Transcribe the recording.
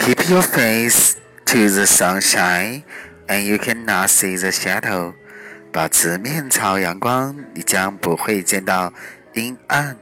keep your face to the sunshine and you cannot see the shadow 保持面朝阳光你将不会见到阴暗